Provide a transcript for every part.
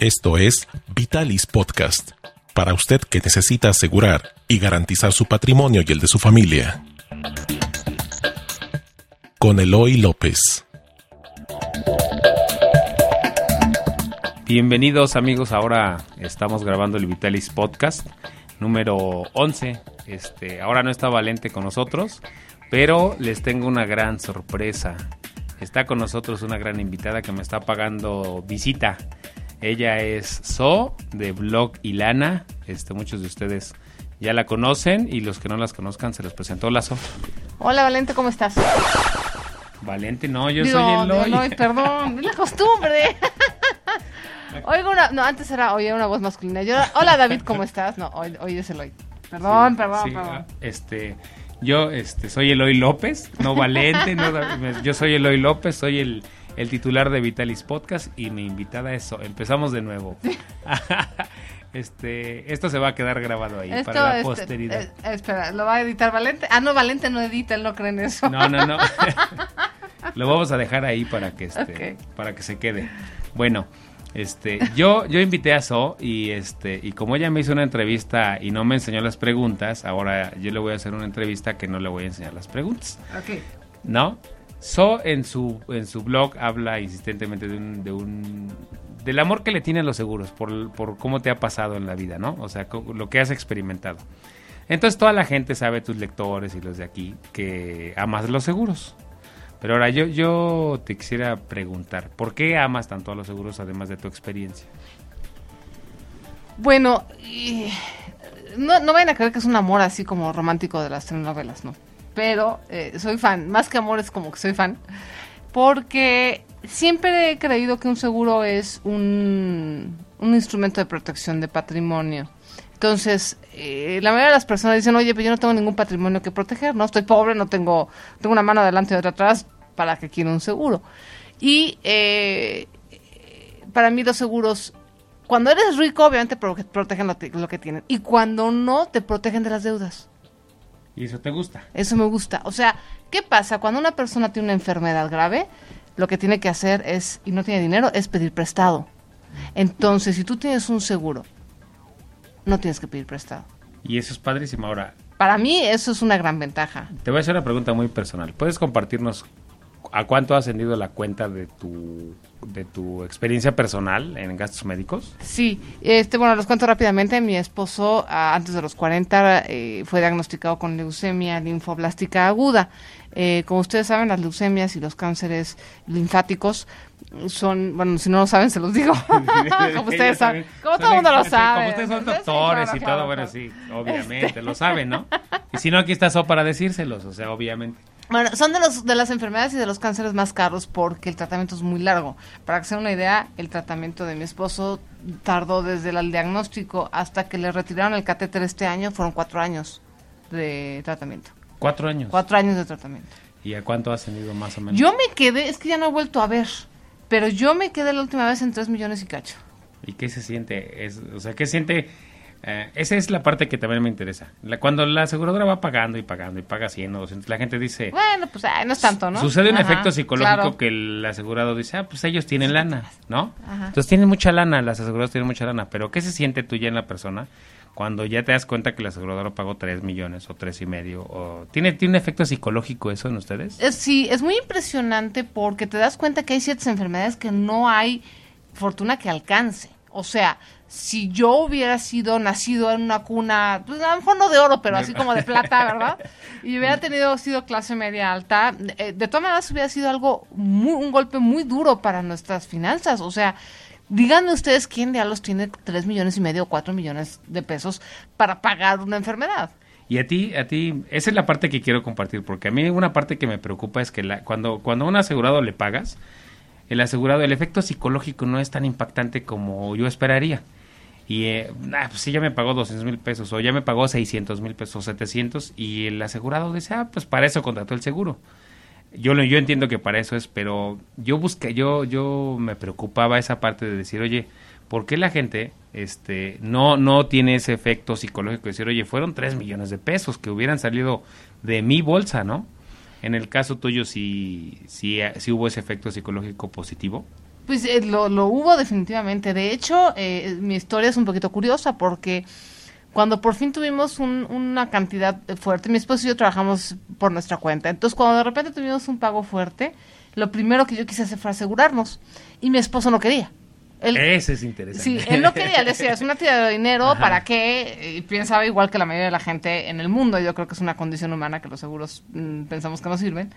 Esto es Vitalis Podcast, para usted que necesita asegurar y garantizar su patrimonio y el de su familia. Con Eloy López. Bienvenidos amigos, ahora estamos grabando el Vitalis Podcast número 11. Este, ahora no está Valente con nosotros, pero les tengo una gran sorpresa. Está con nosotros una gran invitada que me está pagando visita. Ella es So de Blog Ilana. Este, muchos de ustedes ya la conocen y los que no las conozcan se les presentó. Hola So. Hola Valente, ¿cómo estás? Valente, no, yo Digo, soy Eloy. Eloy, perdón, es la costumbre. Oigo una, no, antes era, oía una voz masculina. Yo, hola David, ¿cómo estás? No, hoy, hoy es Eloy. Perdón, perdón, Sí, perdón. ah, Este, yo este, soy Eloy López, no Valente, no, yo soy Eloy López, soy el, el titular de Vitalis Podcast y mi invitada es. Empezamos de nuevo. este, esto se va a quedar grabado ahí Esto, para la este, posteridad. eh, espera, ¿lo va a editar Valente? Ah, no, Valente no edita, él no cree en eso. No, no, no. Lo vamos a dejar ahí para que este, para que se quede. Bueno, este, yo, yo invité a So y este, y como ella me hizo una entrevista y no me enseñó las preguntas, ahora yo le voy a hacer una entrevista que no le voy a enseñar las preguntas. Ok. ¿No? So en su, en su blog habla insistentemente de un, de un del amor que le tienen los seguros, por, por cómo te ha pasado en la vida, ¿no? O sea, lo que has experimentado. Entonces toda la gente sabe, tus lectores y los de aquí, que amas los seguros. Pero ahora yo, yo te quisiera preguntar, ¿por qué amas tanto a los seguros además de tu experiencia? Bueno, no, no vayan a creer que es un amor así como romántico de las telenovelas, ¿no? Pero eh, soy fan, más que amor es como que soy fan, porque siempre he creído que un seguro es un, un instrumento de protección de patrimonio. Entonces, eh, la mayoría de las personas dicen, oye, pero yo no tengo ningún patrimonio que proteger, ¿no? Estoy pobre, no tengo, tengo una mano adelante y otra atrás, ¿para que quiero un seguro? Y eh, para mí los seguros cuando eres rico, obviamente pro- protegen lo, lo que tienen. Y cuando no, te protegen de las deudas. ¿Y eso te gusta? Eso me gusta. O sea, ¿qué pasa? Cuando una persona tiene una enfermedad grave, lo que tiene que hacer es, y no tiene dinero, es pedir prestado. Entonces, si tú tienes un seguro, no tienes que pedir prestado. Y eso es padrísimo. Ahora, Para mí, eso es una gran ventaja. Te voy a hacer una pregunta muy personal. ¿Puedes compartirnos a cuánto ha ascendido la cuenta de tu, de tu experiencia personal en gastos médicos? Sí, este, bueno, los cuento rápidamente. Mi esposo, ah, antes de los 40, eh, fue diagnosticado con leucemia linfoblástica aguda. Eh, como ustedes saben, las leucemias y los cánceres linfáticos son, bueno, si no lo saben, se los digo. como ustedes saben. Como todo el mundo lo sabe. Como ustedes son doctores claro, y claro, todo, bueno, sí, obviamente, Este. lo saben, ¿no? Y si no, aquí está So para decírselos, o sea, obviamente. Bueno, son de, los, de las enfermedades y de los cánceres más caros porque el tratamiento es muy largo. Para que se den una idea, el tratamiento de mi esposo tardó desde el diagnóstico hasta que le retiraron el catéter este año, fueron cuatro años de tratamiento. Cuatro años. Cuatro años de tratamiento. ¿Y a cuánto ha ascendido más o menos? Yo me quedé, es que ya no he vuelto a ver, pero yo me quedé la última vez en tres millones y cacho. ¿Y qué se siente? Es, o sea, ¿qué siente? Eh, esa es la parte que también me interesa. La- cuando la aseguradora va pagando y pagando y paga 100 o 200, la gente dice... Bueno, pues ay, no es tanto, ¿no? Sucede un Ajá, efecto psicológico claro. que el asegurado dice, ah, pues ellos tienen lana, ¿no? Ajá. Entonces tienen mucha lana, las aseguradoras tienen mucha lana, pero ¿qué se siente tú ya en la persona cuando ya te das cuenta que la aseguradora pagó 3 millones o tres y medio? O... ¿Tiene, ¿Tiene un efecto psicológico eso en ustedes? Es- sí, es muy impresionante porque te das cuenta que hay ciertas enfermedades que no hay fortuna que alcance. O sea, si yo hubiera sido nacido en una cuna, pues a lo mejor no de oro, pero así como de plata, ¿verdad? Y hubiera tenido sido clase media alta, eh, de todas maneras hubiera sido algo muy, un golpe muy duro para nuestras finanzas. O sea, díganme ustedes quién de los tiene tres millones y medio o cuatro millones de pesos para pagar una enfermedad. Y a ti, a ti, esa es la parte que quiero compartir, porque a mí una parte que me preocupa es que la, cuando, cuando a un asegurado le pagas, el asegurado, el efecto psicológico no es tan impactante como yo esperaría. Y, eh, ah, pues sí, ya me pagó 200 mil pesos, o ya me pagó 600 mil pesos, 700, y el asegurado dice, ah, pues para eso contrató el seguro. Yo, lo- yo entiendo que para eso es, pero yo busqué, yo, yo me preocupaba esa parte de decir, oye, ¿por qué la gente este, no, no tiene ese efecto psicológico de decir, oye, fueron 3 millones de pesos que hubieran salido de mi bolsa, ¿no? En el caso tuyo, sí, eh, sí hubo ese efecto psicológico positivo. Pues eh, lo, lo hubo definitivamente. De hecho, eh, mi historia es un poquito curiosa porque cuando por fin tuvimos un- una cantidad fuerte, mi esposo y yo trabajamos por nuestra cuenta. Entonces, cuando de repente tuvimos un pago fuerte, lo primero que yo quise hacer fue asegurarnos. Y mi esposo no quería. Él, Ese es interesante. Sí, él no quería, él decía, es una tira de dinero, Ajá. ¿para qué? Y pensaba igual que la mayoría de la gente en el mundo, yo creo que es una condición humana que los seguros mm, pensamos que no sirven.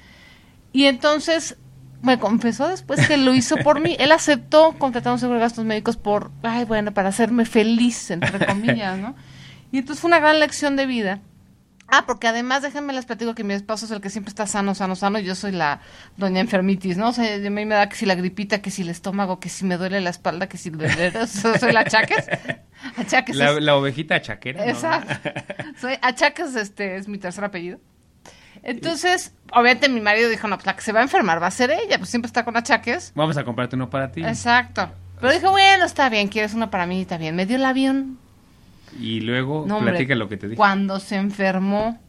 Y entonces me confesó después que lo hizo por mí. Él aceptó contratar un seguro de gastos médicos por, ay, bueno, para hacerme feliz, entre comillas, ¿no? Y entonces fue una gran lección de vida. Ah, porque además, déjenme les platico que mi esposo es el que siempre está sano, sano, sano, y yo soy la doña enfermitis, ¿no? O sea, a mí me da que si la gripita, que si el estómago, que si me duele la espalda, que si duele... o sea, soy la achaques. Achaques La, es- la ovejita chaquera. ¿no? Exacto. Soy Achaques, este, es mi tercer apellido. Entonces, obviamente mi marido dijo, no, pues la que se va a enfermar va a ser ella, pues siempre está con achaques. Vamos a comprarte uno para ti. Exacto. Pero dijo, bueno, está bien, quieres uno para mí, está bien. Me dio el avión. Y luego No, hombre, platica lo que te dije. Cuando se enfermó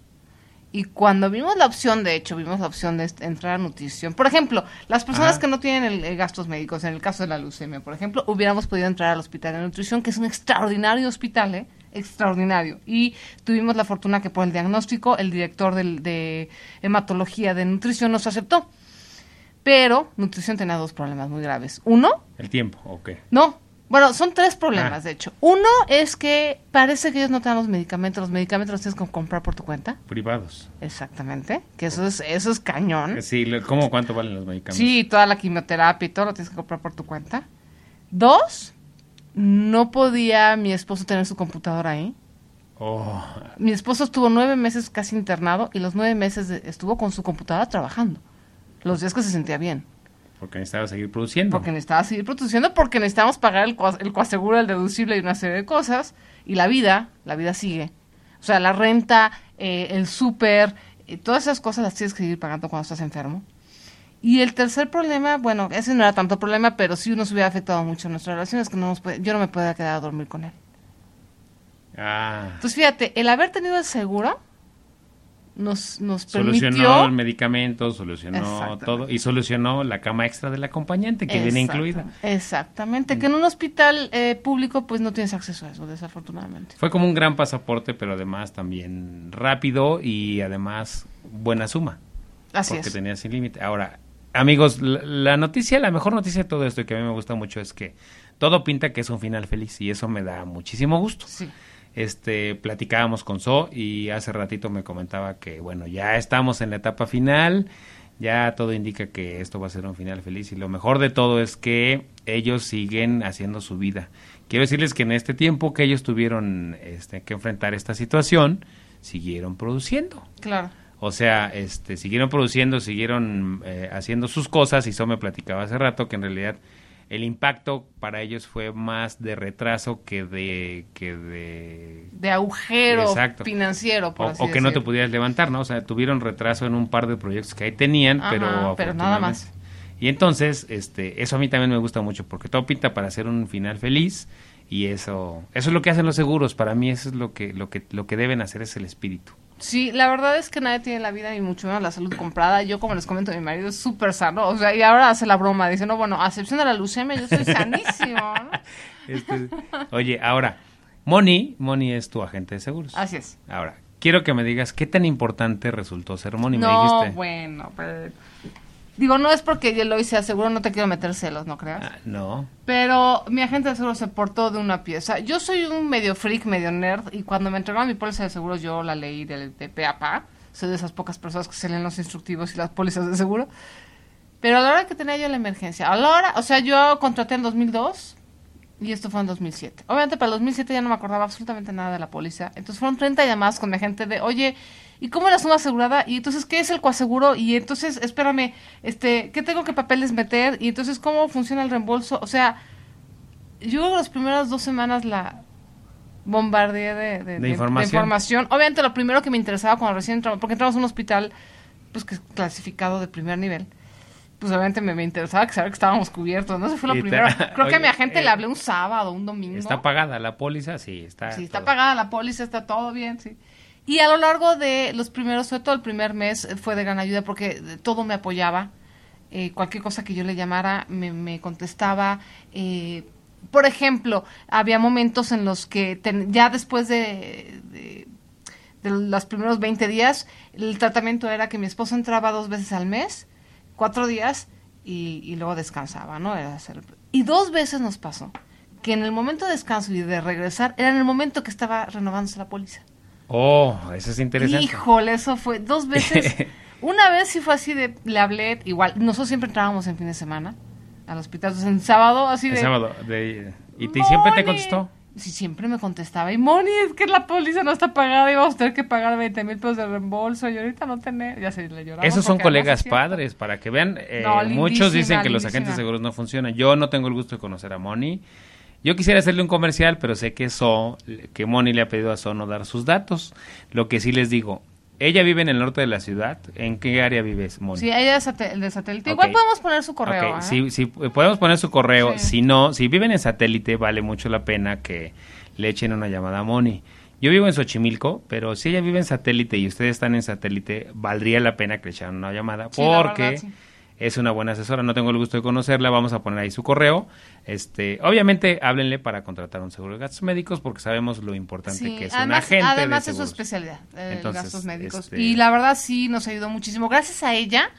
y cuando vimos la opción, de hecho, vimos la opción de entrar a nutrición. Por ejemplo, las personas Ajá. que no tienen el, el gastos médicos, en el caso de la leucemia, por ejemplo, hubiéramos podido entrar al hospital de nutrición, que es un extraordinario hospital, ¿eh? Extraordinario. Y tuvimos la fortuna que por el diagnóstico, el director del- de hematología de nutrición nos aceptó. Pero nutrición tenía dos problemas muy graves. Uno, El tiempo, ok. no. Bueno, son tres problemas, Ah. de hecho. Uno es que parece que ellos no te dan los medicamentos. Los medicamentos los tienes que comprar por tu cuenta. Privados. Exactamente. Que eso es, eso es cañón. Sí, ¿cómo cuánto valen los medicamentos? Sí, toda la quimioterapia y todo lo tienes que comprar por tu cuenta. Dos, no podía mi esposo tener su computadora ahí. Oh, Mi esposo estuvo nueve meses casi internado y los nueve meses de- estuvo con su computadora trabajando. Los días que se sentía bien. Porque necesitaba seguir produciendo. Porque necesitaba seguir produciendo, porque necesitamos pagar el, coas- el coaseguro, el deducible y una serie de cosas. Y la vida, la vida sigue. O sea, la renta, eh, el súper, eh, todas esas cosas las tienes que seguir pagando cuando estás enfermo. Y el tercer problema, bueno, ese no era tanto problema, pero sí nos hubiera afectado mucho nuestra relación, es que no nos puede- yo no me podía quedar a dormir con él. Ah, Entonces, fíjate, el haber tenido el seguro nos, nos permitió... solucionó el medicamento, solucionó todo y solucionó la cama extra del acompañante que viene incluida. Exactamente, que en un hospital eh, público pues no tienes acceso a eso, desafortunadamente. Fue como un gran pasaporte, pero además también rápido y además buena suma. Así porque es. tenía sin límite. Ahora, amigos, la, la noticia, la mejor noticia de todo esto y que a mí me gusta mucho es que todo pinta que es un final feliz y eso me da muchísimo gusto. Sí. Este, platicábamos con So y hace ratito me comentaba que, bueno, ya estamos en la etapa final, ya todo indica que esto va a ser un final feliz y lo mejor de todo es que ellos siguen haciendo su vida. Quiero decirles que en este tiempo que ellos tuvieron este, que enfrentar esta situación, siguieron produciendo. Claro. O sea, este, siguieron produciendo, siguieron eh, haciendo sus cosas y eso me platicaba hace rato que en realidad el impacto para ellos fue más de retraso que de que de De agujero Exacto. financiero, por o, así o que no te pudieras levantar, ¿no? O sea, tuvieron retraso en un par de proyectos que ahí tenían, Ajá, pero pero nada más. Y entonces, este, eso a mí también me gusta mucho porque todo pinta para hacer un final feliz y eso eso es lo que hacen los seguros, para mí eso es lo que lo que lo que deben hacer es el espíritu. Sí, la verdad es que nadie tiene la vida y mucho menos la salud comprada. Yo, como les comento, mi marido es súper sano. O sea, y ahora hace la broma. Dice, no, bueno, a excepción de la leucemia, yo soy sanísimo. ¿no? Este, oye, ahora, Moni, Moni es tu agente de seguros. Así es. Ahora, quiero que me digas qué tan importante resultó ser Moni. me no, dijiste. bueno, pero... Digo, no es porque yo lo hice, seguro no te quiero meter celos, ¿no creas? Ah, no. Pero mi agente de seguros se portó de una pieza. Yo soy un medio freak, medio nerd, y cuando me entregaron mi póliza de seguros, yo la leí del, de pe a pa. Soy de esas pocas personas que se leen los instructivos y las pólizas de seguro. Pero a la hora que tenía yo la emergencia, a la hora, o sea, yo contraté en 2002 Y esto fue en 2007. Obviamente para el 2007 ya no me acordaba absolutamente nada de la póliza. Entonces fueron 30 llamadas con mi gente de, oye, ¿y cómo la suma asegurada? Y entonces, ¿qué es el coaseguro? Y entonces, espérame, este, ¿qué tengo que papeles meter? Y entonces, ¿cómo funciona el reembolso? O sea, yo creo que las primeras dos semanas la bombardeé de, de- de- información. de información. Obviamente lo primero que me interesaba cuando recién entramos, porque entramos a un hospital pues que es clasificado de primer nivel. Pues obviamente me, me interesaba que saber que estábamos cubiertos, ¿no? Eso fue lo Y primero. Creo que a mi agente eh, le hablé un sábado, un domingo. ¿Está pagada la póliza? Sí, está. Sí, está todo. pagada la póliza, está todo bien, sí. Y a lo largo de los primeros, sobre todo el primer mes, eh, fue de gran ayuda porque eh, todo me apoyaba. Eh, cualquier cosa que yo le llamara me, contestaba. Eh, por ejemplo, había momentos en los que ya después de, de, de los primeros 20 días, el tratamiento era que mi esposo entraba dos veces al mes, cuatro días, y, y luego descansaba, ¿no? Era hacer- y dos veces nos pasó que en el momento de descanso y de regresar era en el momento que estaba renovándose la póliza. Oh, eso es interesante. Híjole, eso fue dos veces. Una vez sí fue así de, le hablé, igual, nosotros siempre entrábamos en fin de semana al hospital, entonces en sábado así El de... sábado. de- ¿Y te, siempre te contestó? Sí, siempre me contestaba. Y Moni, es que la póliza no está pagada y vamos a tener que pagar 20 mil pesos de reembolso. Y ahorita no tener. Ya se le lloramos. Esos son colegas padres, para que vean. eh, No, muchos dicen que los agentes seguros no funcionan. Yo no tengo el gusto de conocer a Moni. Yo quisiera hacerle un comercial, pero sé que So, que Moni le ha pedido a So no dar sus datos. Lo que sí les digo, ella vive en el norte de la ciudad. ¿En qué área vives, Moni? Sí, ella es de satélite. Igual podemos poner su correo. ¿eh? sí, sí, podemos poner su correo. Sí. Si no, si viven en satélite, vale mucho la pena que le echen una llamada a Moni. Yo vivo en Xochimilco, pero si ella vive en satélite y ustedes están en satélite, valdría la pena que le echaran una llamada Sí, la porque verdad, sí. Es una buena asesora. No tengo el gusto de conocerla, vamos a poner ahí su correo. Este, obviamente, háblenle para contratar un seguro de gastos médicos porque sabemos lo importante Sí, que es además, un agente además de es su especialidad, eh, Entonces, gastos médicos. este- Y la verdad sí nos ayudó muchísimo. Gracias a ella,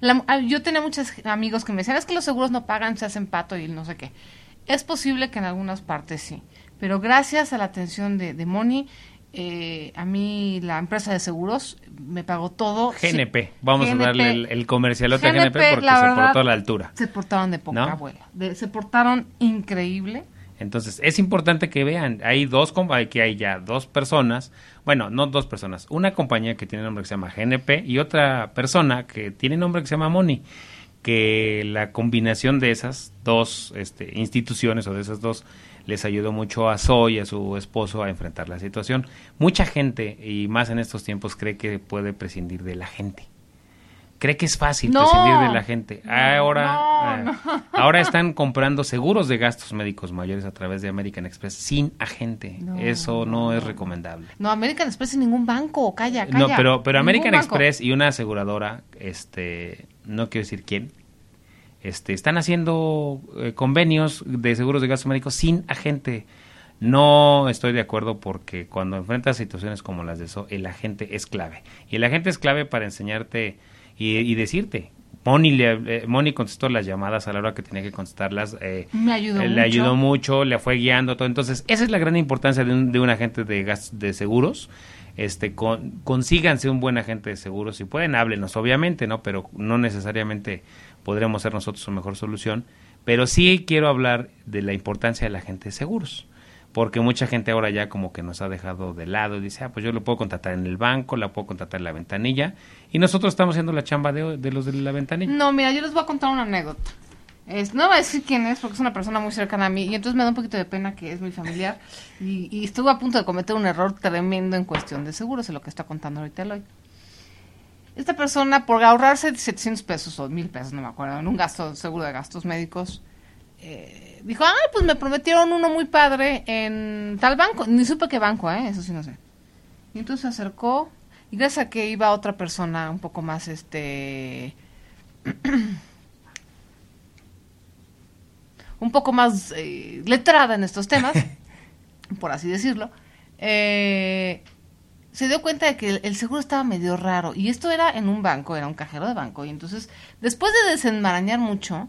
la- ah, yo tenía muchos amigos que me decían, es que los seguros no pagan, se hacen pato y no sé qué. Es posible que en algunas partes sí, pero gracias a la atención de, de Moni, eh, a mí la empresa de seguros me pagó todo. GNP, vamos GNP. a darle el, el comercialote a GNP, GNP porque la se verdad, portó a la altura. Se portaron de poca ¿No? abuela. de- se portaron increíble. Entonces, es importante que vean, hay dos, que hay ya dos personas, bueno, no dos personas, una compañía que tiene nombre que se llama GNP y otra persona que tiene nombre que se llama Money, que la combinación de esas dos este, instituciones o de esas dos les ayudó mucho a Zoe y a su esposo a enfrentar la situación. Mucha gente, y más en estos tiempos, cree que puede prescindir de la gente. Cree que es fácil No. prescindir de la gente. Ahora, No, eh, no. ahora están comprando seguros de gastos médicos mayores a través de American Express sin agente. Eso no, es recomendable. No, American Express en ningún banco, calla, calla. No, pero, pero American banco. Express y una aseguradora, este, no quiero decir quién, este, están haciendo eh, convenios de seguros de gastos médicos sin agente. No estoy de acuerdo porque cuando enfrentas situaciones como las de eso, el agente es clave. Y el agente es clave para enseñarte y, y decirte. Moni, le, eh, Moni contestó las llamadas a la hora que tenía que contestarlas. eh, Me ayudó eh, mucho. Le ayudó mucho, le fue guiando todo. Entonces, esa es la gran importancia de un, de un agente de, gas, de seguros. Este, con, consíganse un buen agente de seguros. Si pueden, háblenos, obviamente, ¿no? Pero no necesariamente podremos ser nosotros su mejor solución. Pero sí quiero hablar de la importancia del agente de seguros. Porque mucha gente ahora ya como que nos ha dejado de lado y dice, ah, pues yo lo puedo contratar en el banco, la puedo contratar en la ventanilla. Y nosotros estamos haciendo la chamba de, de los de la ventanilla. No, mira, yo les voy a contar una anécdota. Es, no voy a decir quién es porque es una persona muy cercana a mí y entonces me da un poquito de pena que es mi familiar y, estuve a punto de cometer un error tremendo en cuestión de seguros, es lo que está contando ahorita Eloy. Esta persona, por ahorrarse 700 pesos o 1000 pesos, no me acuerdo, en un gasto seguro de gastos médicos, eh, dijo, ay, pues me prometieron uno muy padre en tal banco. Ni supe qué banco, ¿eh? Eso sí no sé. Y entonces se acercó y gracias a que iba otra persona un poco más, este... un poco más eh, letrada en estos temas, por así decirlo, eh, se dio cuenta de que el, el seguro estaba medio raro. Y esto era en un banco, era un cajero de banco. Y entonces, después de desenmarañar mucho,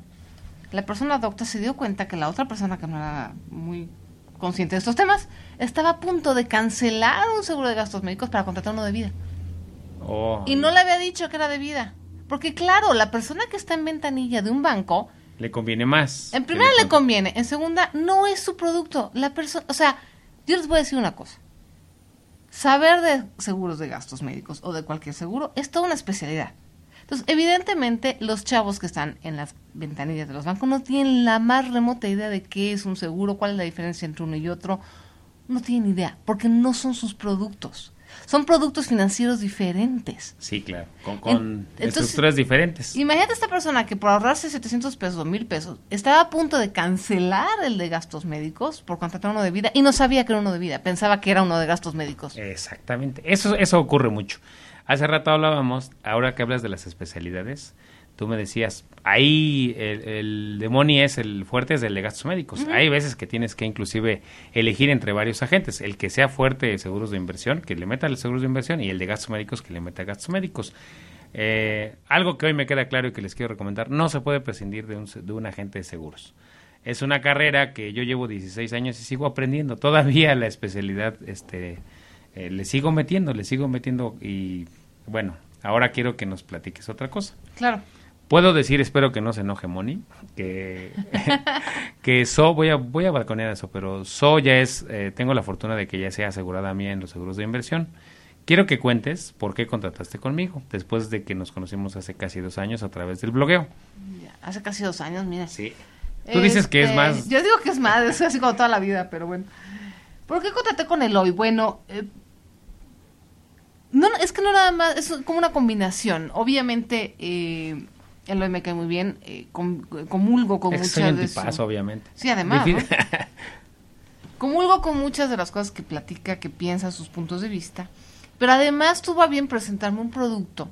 la persona docta se dio cuenta que la otra persona que no era muy consciente de estos temas estaba a punto de cancelar un seguro de gastos médicos para contratar uno de vida. Oh. Y no le había dicho que era de vida. Porque claro, la persona que está en ventanilla de un banco Le conviene más. En primera le conviene, en segunda no es su producto. La persona, o sea, yo les voy a decir una cosa. Saber de seguros de gastos médicos o de cualquier seguro es toda una especialidad. Entonces, evidentemente, los chavos que están en las ventanillas de los bancos no tienen la más remota idea de qué es un seguro, cuál es la diferencia entre uno y otro. No tienen idea, porque no son sus productos. Son productos financieros diferentes. Sí, claro. Con, con En- entonces- estructuras diferentes. Imagínate esta persona que por ahorrarse 700 pesos o 1000 pesos estaba a punto de cancelar el de gastos médicos por contratar uno de vida y no sabía que era uno de vida, pensaba que era uno de gastos médicos. Exactamente. Eso, eso ocurre mucho. Hace rato hablábamos, ahora que hablas de las especialidades, tú me decías, ahí el, el de Money es el fuerte, es el de gastos médicos. Hay veces que tienes que inclusive elegir entre varios agentes. El que sea fuerte de seguros de inversión, que le meta los seguros de inversión, y el de gastos médicos, que le meta gastos médicos. Eh, algo que hoy me queda claro y que les quiero recomendar, no se puede prescindir de un, de un agente de seguros. Es una carrera que yo llevo 16 años y sigo aprendiendo. Todavía la especialidad, este, eh, le sigo metiendo, le sigo metiendo y bueno, ahora quiero que nos platiques otra cosa. Claro. Puedo decir, espero que no se enoje Moni, que, que So, voy a, voy a balconear eso, pero So ya es, eh, tengo la fortuna de que ya sea asegurada a mí en los seguros de inversión. Quiero que cuentes por qué contrataste conmigo, después de que nos conocimos hace casi dos años a través del blogueo. Ya, hace casi dos años, mira. Sí. Tú dices que es Este, más... Yo digo que es más, es así como toda la vida, pero bueno. ¿Por qué contraté con Eloy? Bueno, eh, no, es que no nada más, es como una combinación. Obviamente, eh, Eloy me cae muy bien, eh, com- comulgo con es muchas soy de su- tipazo, obviamente. Sí, además. Comulgo con muchas de las cosas que platica, que piensa, sus puntos de vista. Pero además tuvo a bien presentarme un producto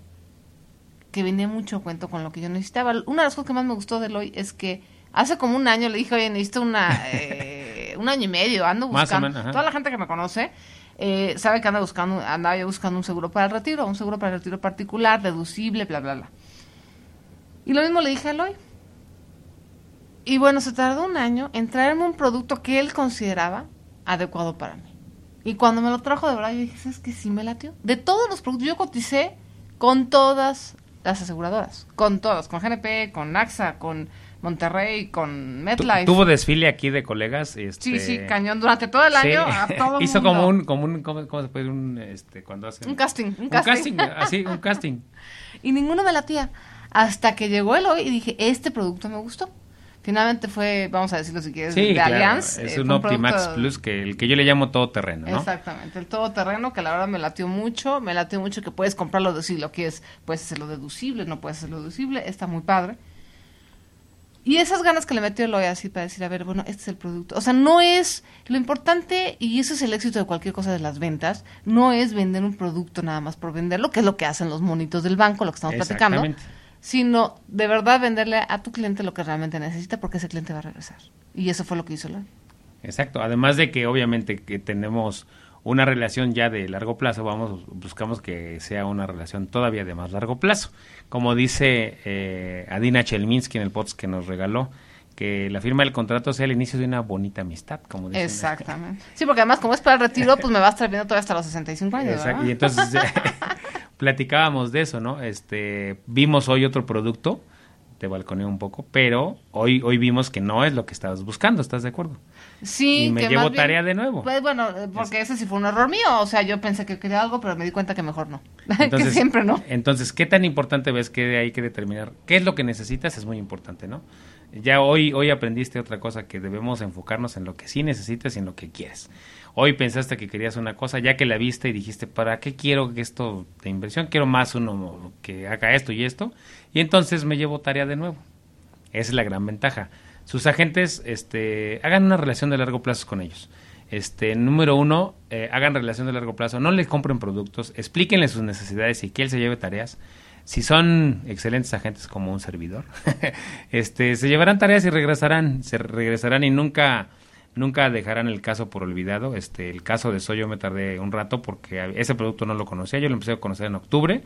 que venía mucho a cuento con lo que yo necesitaba. Una de las cosas que más me gustó de Eloy es que hace como un año le dije, oye, necesito una, eh, un año y medio, ando Más o buscando. menos. Toda la gente que me conoce eh, sabe que anda buscando, andaba yo buscando un seguro para el retiro, un seguro para el retiro particular, deducible, bla, bla, bla. Y lo mismo le dije a Eloy. Y bueno, se tardó un año en traerme un producto que él consideraba adecuado para mí. Y cuando me lo trajo de verdad, yo dije, ¿sabes qué? Sí me latió. De todos los productos, yo coticé con todas las aseguradoras. Con todas. Con GNP, con AXA, con Monterrey, con Tu- MetLife. Tuvo desfile aquí de colegas. Sí, este, sí, cañón. Durante todo el sí. año, a todo Hizo mundo. como un, como un, ¿cómo, cómo se puede decir? Un, este, cuando hacen... Un casting, un Un casting. casting, así, un casting. Y ninguno me latía. Hasta que llegó el hoy y dije, este producto me gustó. Finalmente fue, vamos a decirlo si quieres, Sí, de claro, Allianz. es eh, un Optimax producto- Plus, que el que yo le llamo todo terreno, ¿no? Exactamente, el todoterreno que la verdad me latió mucho, me latió mucho que puedes comprarlo de si lo que es, puedes hacerlo deducible, no puedes hacerlo deducible, está muy padre. Y esas ganas que le metió Eloy así para decir, a ver, bueno, este es el producto. O sea, no es lo importante, y eso es el éxito de cualquier cosa de las ventas, no es vender un producto nada más por venderlo, que es lo que hacen los monitos del banco, lo que estamos platicando. Sino de verdad venderle a tu cliente lo que realmente necesita porque ese cliente va a regresar. Y eso fue lo que hizo Eloy. Exacto. Además de que obviamente que tenemos una relación ya de largo plazo, vamos buscamos que sea una relación todavía de más largo plazo. Como dice eh, Adina Chelminsky en el podcast que nos regaló, que la firma del contrato sea el inicio de una bonita amistad, como dicen. Exactamente. Sí, porque además como es para el retiro, pues me va a estar viendo todavía hasta los 65 años, Exacto, ¿verdad? Y entonces platicábamos de eso, ¿no? Este, vimos hoy otro producto, te balconeo un poco, pero hoy hoy vimos que no es lo que estabas buscando, ¿estás de acuerdo? Sí, y me que llevo más bien- tarea de nuevo. Pues bueno, porque ese sí fue un error mío. O sea, yo pensé que quería algo, pero me di cuenta que mejor no. que siempre no. Entonces, ¿qué tan importante ves que hay que determinar? ¿Qué es lo que necesitas? Es muy importante, ¿no? Ya hoy, hoy aprendiste otra cosa que debemos enfocarnos en lo que sí necesitas y en lo que quieres. Hoy pensaste que querías una cosa, ya que la viste y dijiste, ¿para qué quiero esto de inversión? Quiero más uno que haga esto y esto. Y entonces me llevo tarea de nuevo. Esa es la gran ventaja. Sus agentes este, hagan una relación de largo plazo con ellos. Este, número uno, eh, hagan relación de largo plazo, no les compren productos, explíquenle sus necesidades y que él se lleve tareas. Si son excelentes agentes como un servidor, este, se llevarán tareas y regresarán, se regresarán y nunca, nunca dejarán el caso por olvidado. Este, el caso de Soy yo me tardé un rato porque ese producto no lo conocía, yo lo empecé a conocer en octubre,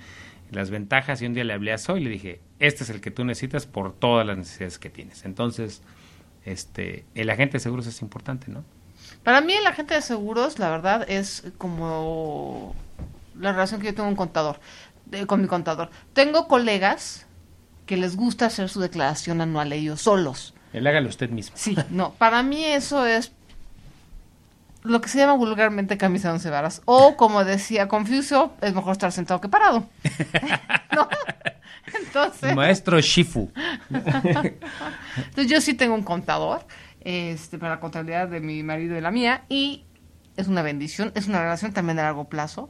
las ventajas y un día le hablé a Soy y le dije, este es el que tú necesitas por todas las necesidades que tienes. Entonces, este, el agente de seguros es importante, ¿no? Para mí el agente de seguros, la verdad, es como la relación que yo tengo con un contador, de- con mi contador. Tengo colegas que les gusta hacer su declaración anual ellos solos. Él hágalo usted mismo. Sí, no, para mí eso es lo que se llama vulgarmente camisa de once varas. O, como decía Confucio, es mejor estar sentado que parado. ¿No? Entonces, Maestro Shifu. entonces, yo sí tengo un contador este, para la contabilidad de mi marido y la mía. Y es una bendición, es una relación también de largo plazo.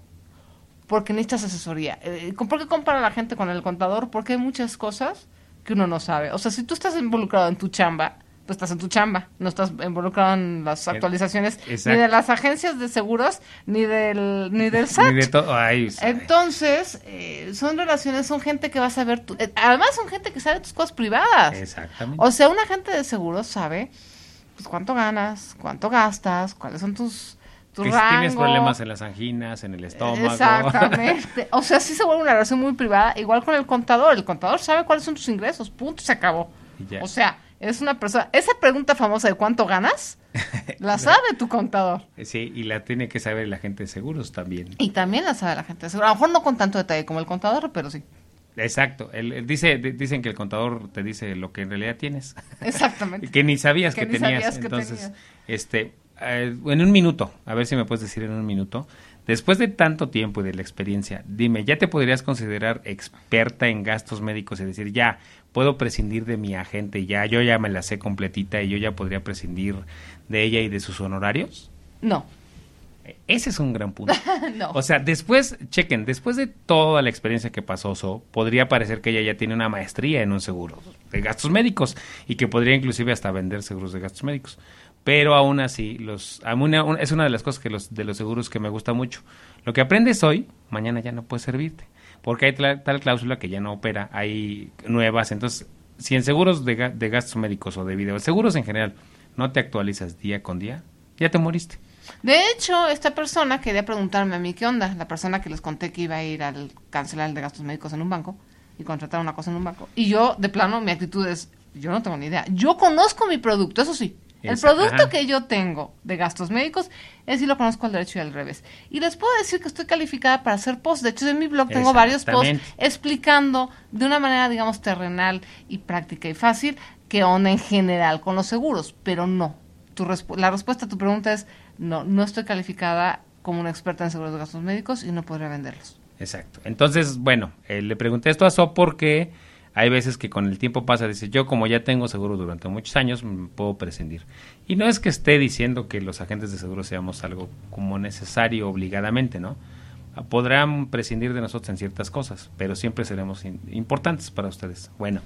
Porque necesitas asesoría. Eh, ¿Por qué compara la gente con el contador? Porque hay muchas cosas que uno no sabe. O sea, si tú estás involucrado en tu chamba, pues estás en tu chamba, no estás involucrado en las actualizaciones Exacto. ni de las agencias de seguros ni del ni del SAT. Ni de todo. Ay, sabe. Entonces, eh, son relaciones, son gente que va a saber, tu- eh, además son gente que sabe tus cosas privadas. Exactamente. O sea, un agente de seguros sabe pues cuánto ganas, cuánto gastas, cuáles son tus que si rango. tienes problemas en las anginas, en el estómago. Exactamente. O sea, sí se vuelve una relación muy privada, igual con el contador. El contador sabe cuáles son tus ingresos, punto, se acabó. O sea, es una persona. Esa pregunta famosa de cuánto ganas, la sabe tu contador. Sí, y la tiene que saber la gente de seguros también. Y también la sabe la gente. de seguro. A lo mejor no con tanto detalle como el contador, pero sí. Exacto. Él dice, di- dicen que el contador te dice lo que en realidad tienes. Exactamente. que ni sabías Que que, ni tenías. sabías que Entonces, este, eh, en un minuto, a ver si me puedes decir en un minuto, después de tanto tiempo y de la experiencia, dime, ¿ya te podrías considerar experta en gastos médicos y decir, ya, puedo prescindir de mi agente, ya, yo ya me la sé completita y yo ya podría prescindir de ella y de sus honorarios? No. Ese es un gran punto. no. O sea, después, chequen, después de toda la experiencia que pasó So, podría parecer que ella ya tiene una maestría en un seguro de gastos médicos y que podría inclusive hasta vender seguros de gastos médicos. Pero aún así, los, es una de las cosas que los, de los seguros que me gusta mucho. Lo que aprendes hoy, mañana ya no puede servirte. Porque hay tla- tal cláusula que ya no opera, hay nuevas. Entonces, si en seguros de, de gastos médicos o de video, seguros en general, no te actualizas día con día, ya te moriste. De hecho, esta persona quería preguntarme a mí qué onda. La persona que les conté que iba a ir al cancelar el de gastos médicos en un banco y contratar una cosa en un banco. Y yo, de plano, mi actitud es, yo no tengo ni idea. Yo conozco mi producto, eso sí. El producto ajá. que yo tengo de gastos médicos, es sí lo conozco al derecho y al revés. Y les puedo decir que estoy calificada para hacer posts. De hecho, en mi blog tengo varios posts explicando de una manera, digamos, terrenal y práctica y fácil qué onda en general con los seguros. Pero no. Tu respu- la respuesta a tu pregunta es no, no estoy calificada como una experta en seguros de gastos médicos y no podría venderlos. Exacto. Entonces, bueno, eh, le pregunté esto a So porque hay veces que con el tiempo pasa, dice, yo como ya tengo seguro durante muchos años, me puedo prescindir. Y no es que esté diciendo que los agentes de seguro seamos algo como necesario obligadamente, ¿no? Podrán prescindir de nosotros en ciertas cosas, pero siempre seremos importantes para ustedes. Bueno,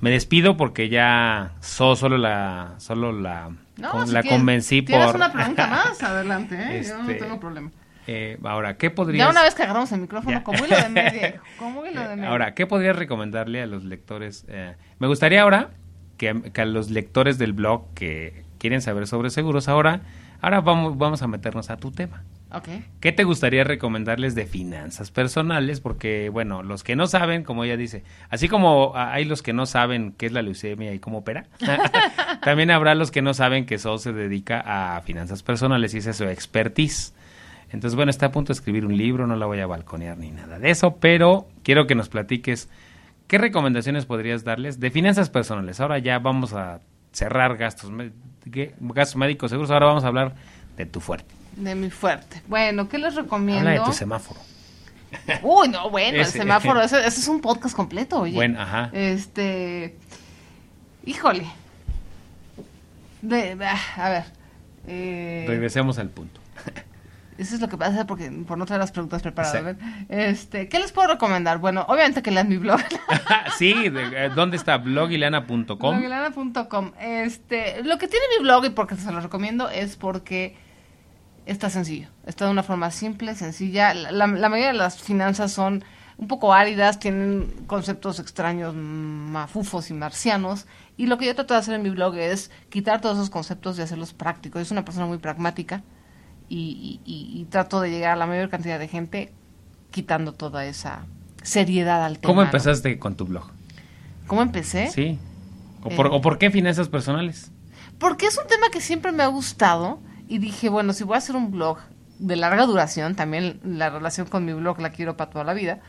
me despido porque ya So solo la, solo la, con- si la quieres- convencí por... una pregunta más, adelante, ¿eh? Yo no Este, tengo problema. Eh, ahora, ¿qué podrías... Ya una vez que agarramos el micrófono, Ya. como hilo de media, como hilo de media. Ahora, ¿qué podrías recomendarle a los lectores? Eh, me gustaría ahora que, que a los lectores del blog que quieren saber sobre seguros, ahora, ahora vamos, vamos a meternos a tu tema. Ok. ¿Qué te gustaría recomendarles de finanzas personales? Porque, bueno, los que no saben, como ella dice, así como hay los que no saben qué es la leucemia y cómo opera, también habrá los que no saben que eso se dedica a finanzas personales y esa es su expertise. Entonces, bueno, está a punto de escribir un libro, no la voy a balconear ni nada de eso, pero quiero que nos platiques qué recomendaciones podrías darles de finanzas personales. Ahora ya vamos a cerrar gastos, gastos médicos seguros, ahora vamos a hablar de tu fuerte. De mi fuerte. Bueno, ¿qué les recomiendo? Habla de tu semáforo. Uy, no, bueno, el semáforo, ese, ese es un podcast completo, oye. Bueno, ajá. Este, híjole. De, a ver. Eh, Regresemos al punto. Eso es lo que pasa porque por no traer las preguntas preparadas. Este, ¿qué les puedo recomendar? Bueno, obviamente que lean mi blog. sí, de- eh, ¿dónde está? blogilana.com. Blogilana.com. Este, lo que tiene mi blog y porque se lo recomiendo es porque está sencillo. Está de una forma simple, sencilla. La, la- la mayoría de las finanzas son un poco áridas, tienen conceptos extraños, mafufos y marcianos. Y lo que yo trato de hacer en mi blog es quitar todos esos conceptos y hacerlos prácticos. Yo soy una persona muy pragmática y, y- trato de llegar a la mayor cantidad de gente quitando toda esa seriedad al tema. ¿Cómo ¿no? empezaste con tu blog? ¿Cómo empecé? Sí. ¿O por, Eh. o por qué finanzas personales? Porque es un tema que siempre me ha gustado y dije, bueno, si voy a hacer un blog de larga duración, también la relación con mi blog la quiero para toda la vida,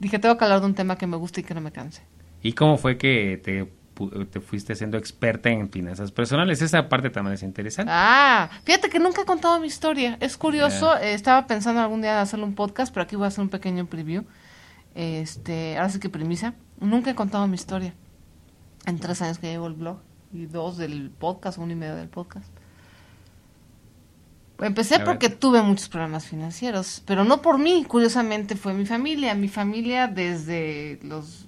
dije, tengo que hablar de un tema que me guste y que no me canse. ¿Y cómo fue que te, te fuiste siendo experta en finanzas personales? Esa parte también es interesante. Ah, fíjate que nunca he contado mi historia. Es curioso, eh, estaba pensando algún día hacerle un podcast, pero aquí voy a hacer un pequeño preview. Este, ahora sí que premisa. Nunca he contado mi historia. En tres años que llevo el blog y dos del podcast, uno y medio del podcast. Empecé A ver. porque tuve muchos problemas financieros, pero no por mí, curiosamente fue mi familia. Mi familia desde los...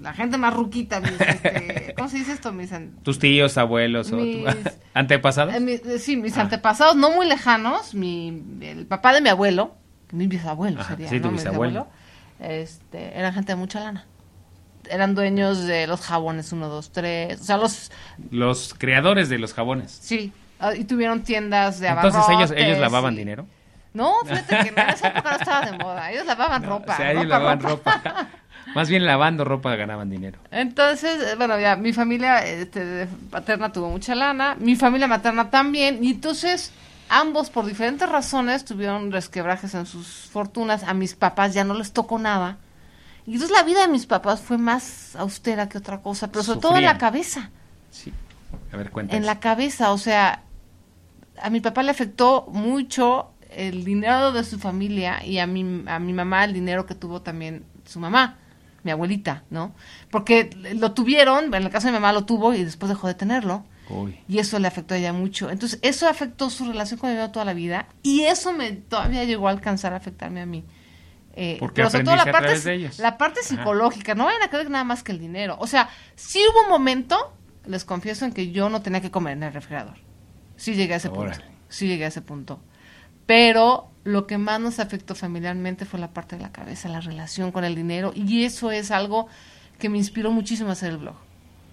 la gente más ruquita, mis, este, ¿cómo se dice esto? Mis, ¿Tus tíos, abuelos o tu- antepasados? eh, mi- eh, sí, mis Ah. antepasados no muy lejanos, mi, el papá de mi abuelo, mi bisabuelo Ajá, sería, sí, tu ¿no? Mi bisabuelo. este, eran gente de mucha lana. Eran dueños de los jabones 1, 2, 3, o sea, los, Los creadores de los jabones. sí, ah, y tuvieron tiendas de Entonces ellos, abarrotes ellos lavaban y- dinero. No, fíjate que en esa época no estaba de moda, ellos lavaban ropa. o sea, ellos ropa, lavaban ropa. ropa. Más bien lavando ropa ganaban dinero. Entonces, eh, bueno, ya mi familia este, paterna tuvo mucha lana, mi familia materna también, y entonces ambos por diferentes razones tuvieron resquebrajes en sus fortunas, a mis papás ya no les tocó nada. Y entonces la vida de mis papás fue más austera que otra cosa, pero sobre todo en la cabeza, Sí. A ver, cuéntanos. en la cabeza, o sea, a mi papá le afectó mucho el dinero de su familia y a mi, a mi mamá el dinero que tuvo también su mamá, mi abuelita, ¿no? Porque lo tuvieron, en el caso de mi mamá lo tuvo y después dejó de tenerlo. Uy. Y eso le afectó a ella mucho. Entonces, eso afectó su relación con mi mamá toda la vida. Y eso me todavía llegó a alcanzar a afectarme a mí. Eh, Porque pero sobre todo la a parte, de ellos. la parte Ajá. psicológica. No vayan a creer nada más que el dinero. O sea, sí hubo un momento, les confieso, en que yo no tenía que comer en el refrigerador. Sí llegué a ese punto. Sí llegué a ese punto. Pero lo que más nos afectó familiarmente fue la parte de la cabeza, la relación con el dinero. Y eso es algo que me inspiró muchísimo a hacer el blog.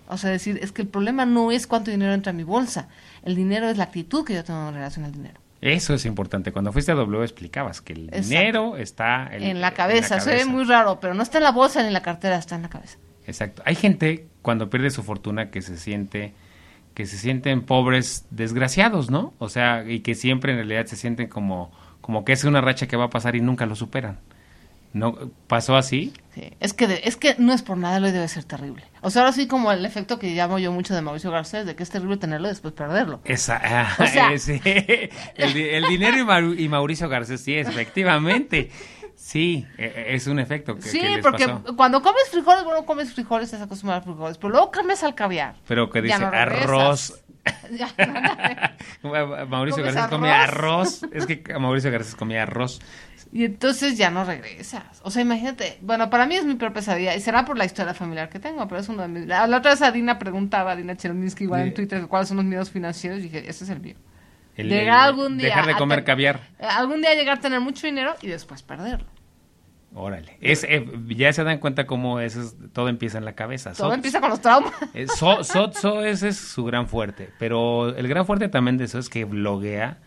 O sea, decir, es que el problema no es cuánto dinero entra a mi bolsa. El dinero es la actitud que yo tengo en relación al dinero. Eso es importante. Cuando fuiste a W explicabas que el Exacto. dinero está el- en la cabeza. Se ve muy raro, pero no está en la bolsa ni en la cartera, está en la cabeza. Exacto. Hay gente cuando pierde su fortuna que se siente que se sienten pobres desgraciados, ¿no? O sea, y que siempre en realidad se sienten como como que es una racha que va a pasar y nunca lo superan. ¿No pasó así? Sí, Es que de- es que no es por nada, lo debe ser terrible. O sea, ahora sí como el efecto que llamo yo mucho de Mauricio Garcés, de que es terrible tenerlo y después perderlo. Esa, ah, O sea- ese. el, di- el dinero y, Mauricio Garcés, sí, efectivamente. Sí, e- e- es un efecto que, sí, que les porque pasó. cuando comes frijoles, bueno, comes frijoles, estás acostumbrado a frijoles, pero luego cambias al caviar. Pero que dice no arroz. Mauricio ¿Comes Garcés comía arroz? Es que Mauricio Garcés comía arroz. y entonces ya no regresas. O sea, imagínate, bueno, para mí es mi peor pesadilla y será por la historia familiar que tengo, pero es uno de mis... La, la otra vez Adina preguntaba, Adina Cherominsky, igual en. Twitter, cuáles son los miedos financieros, y dije, ese es el mío. El- Llegar el- algún día Dejar de comer caviar. Algún día llegar a tener mucho dinero y después perderlo. Órale. Es, eh, ya se dan cuenta cómo eso es- todo empieza en la cabeza. Todo empieza con los traumas. eh, so, so- so ese es su gran fuerte. Pero el gran fuerte también de eso es que bloguea.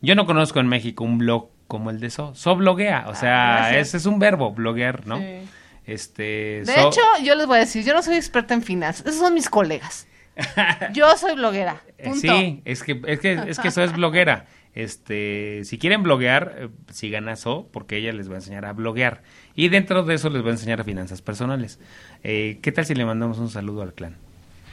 Yo no conozco en México un blog como el de So. So bloguea. O sea, gracias. ese es un verbo, bloguear, ¿no? Sí. Este. De hecho, yo les voy a decir, yo no soy experta en finanzas, esos son mis colegas. Yo soy bloguera. Eh, Punto. Sí, es que, es que, es que eso es bloguera. Este, si quieren bloguear, eh, sigan a So, porque ella les va a enseñar a bloguear. Y dentro de eso les va a enseñar a finanzas personales. Eh, ¿Qué tal si le mandamos un saludo al clan?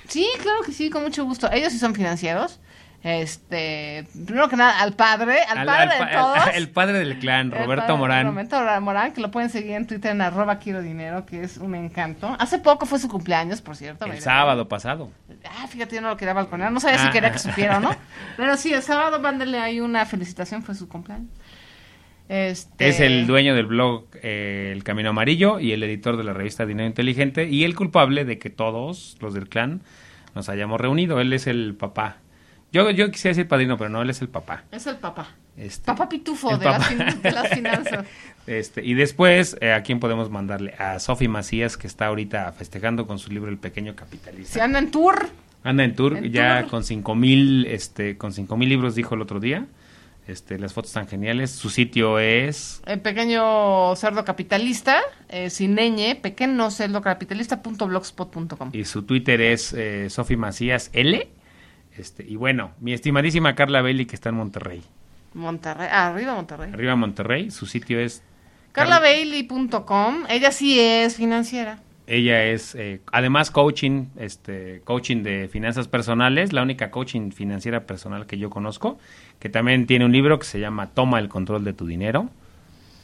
Sí, claro que sí, con mucho gusto. Ellos sí son financieros. Este, primero que nada, al padre, al, padre pa- de todos. el padre del clan, Roberto padre- Morán. Roberto Morán, que lo pueden seguir en Twitter en arroba quiero dinero, que es un encanto. Hace poco fue su cumpleaños, por cierto. El mira. sábado pasado. Ah, fíjate, yo no lo quería balconear. No sabía si Ah. quería que supiera o no. Pero sí, el sábado mándenle ahí una felicitación, fue su cumpleaños. Este... Es el dueño del blog eh, El Camino Amarillo y el editor de la revista Dinero Inteligente y el culpable de que todos los del clan nos hayamos reunido. Él es el papá. Yo, yo quisiera decir padrino, pero no, él es el papá. Es el papá. Este, Papá pitufo de, Las papá. fin- de las finanzas. Este, y después, eh, ¿a quién podemos mandarle? A Sofi Macías, que está ahorita festejando con su libro El Pequeño Capitalista. Se anda en tour. Anda en tour, En ya tour. con cinco mil, este, con cinco mil libros, dijo el otro día. Este, las fotos están geniales. Su sitio es El pequeño cerdo capitalista, eh, sin ñ, pequeño cerdo y su Twitter es eh, Sofi Macías L. Este, y bueno, mi estimadísima Carla Belli, que está en Monterrey. Monterrey, arriba Monterrey. Arriba Monterrey, su sitio es Carlabailey.com, ella sí es financiera. ella es eh, además coaching, este, coaching de finanzas personales, la única coaching financiera personal que yo conozco, que también tiene un libro que se llama Toma el control de tu dinero.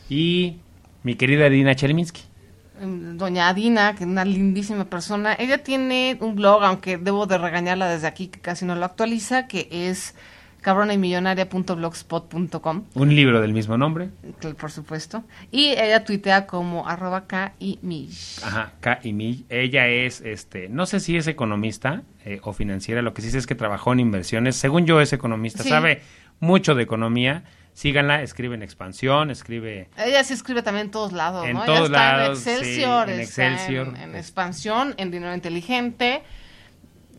Y mi querida Dina Cherminsky. Em, Doña Dina, que es una lindísima persona, ella tiene un blog, aunque debo de regañarla desde aquí, que casi no lo actualiza, que es cabronamillonaria.blogspot.com. Un libro del mismo nombre. Por supuesto. Y ella tuitea como arroba K y Mish. Ajá, K y Mish. Ella es, este, no sé si es economista eh, o financiera, lo que sí sé es que trabajó en inversiones. Según yo es economista, sabe mucho de economía. Síganla, escribe en expansión, escribe... Ella sí escribe también en todos lados, en ¿no? Todos está lados, en Excelsior, en, está Excelsior. En, en expansión, en dinero inteligente.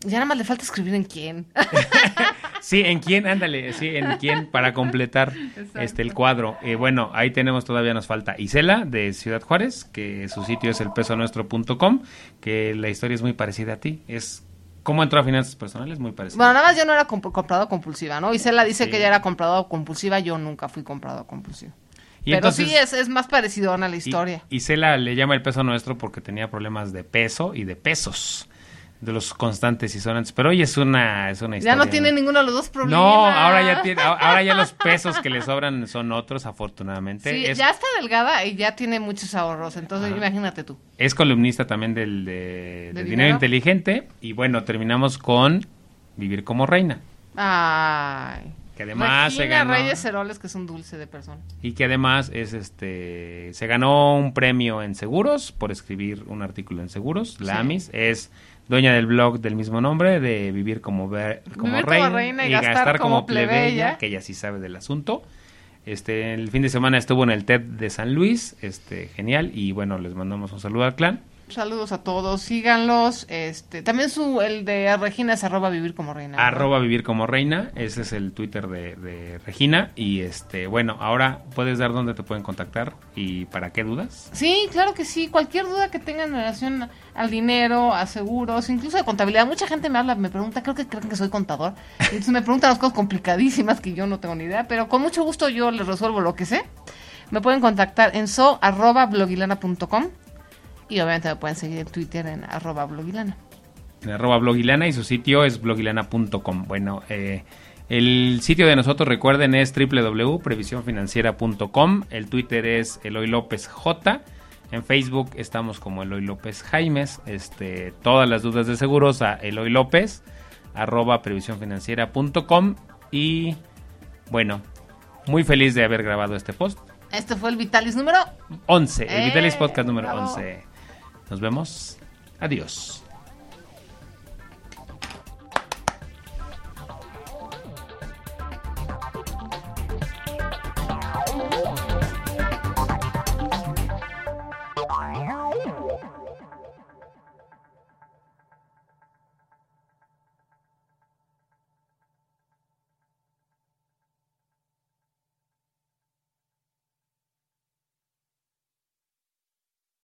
Ya nada más le falta escribir en quién. sí, en quién, ándale, sí, en quién para completar este el cuadro. Eh, bueno, ahí tenemos todavía nos falta Isela de Ciudad Juárez, que su sitio es elpesonuestro.com, que la historia es muy parecida a ti, es ¿Cómo entró a finanzas personales? Muy parecido. Bueno, nada más yo no era comp comprador compulsiva, ¿no? Isela dice sí. que ella era comprador compulsiva, yo nunca fui comprador compulsivo. Y Pero entonces, sí, es, es, más parecido a la historia. Y Isela le llama el peso nuestro porque tenía problemas de peso y de pesos de los constantes y sonantes, pero hoy es una es una historia. Ya no tiene ninguno de los dos problemas. No, ahora ya tiene ahora ya los pesos que le sobran son otros afortunadamente. Sí, es, ya está delgada y ya tiene muchos ahorros, entonces imagínate tú. Es columnista también del de, ¿De del dinero? dinero inteligente y bueno, terminamos con Vivir como reina. Ay. Que además Regina se ganó Reyes Heroles, que es un dulce de persona. y que además es este se ganó un premio en seguros por escribir un artículo en seguros, la Sí. AMIS es dueña del blog del mismo nombre de vivir como ver, como, Vivir como reina, reina y y gastar gastar, como como plebeya, plebeya. que ella sí sabe del asunto. Este, el fin de semana estuvo en el TED de San Luis, este, genial, y bueno, les mandamos un saludo al clan. Saludos a todos, síganlos. Este, también su el de Regina es arroba vivir como reina. Arroba vivir como reina, ese es el Twitter de, de Regina, y este, bueno, ahora puedes dar dónde te pueden contactar y para qué dudas. Sí, claro que sí. Cualquier duda que tengan en relación al dinero, a seguros, incluso de contabilidad. Mucha gente me habla, me pregunta, creo que creen que soy contador. Entonces me preguntan las cosas complicadísimas que yo no tengo ni idea, pero con mucho gusto yo les resuelvo lo que sé. Me pueden contactar en so arroba blogilana.com y obviamente me pueden seguir en Twitter en arroba blogilana. en arroba blogilana y su sitio es blogilana.com. Bueno, eh, el sitio de nosotros, recuerden, es www.previsionfinanciera.com. El Twitter es Eloy López J. En Facebook estamos como Eloy López Jaimes. Este, todas las dudas de seguros a Eloy López, arroba previsionfinanciera.com. Y bueno, muy feliz de haber grabado este post. Este fue el Vitalis número 11, el ¡Eh! Vitalis Podcast número Bravo. 11. Nos vemos. Adiós.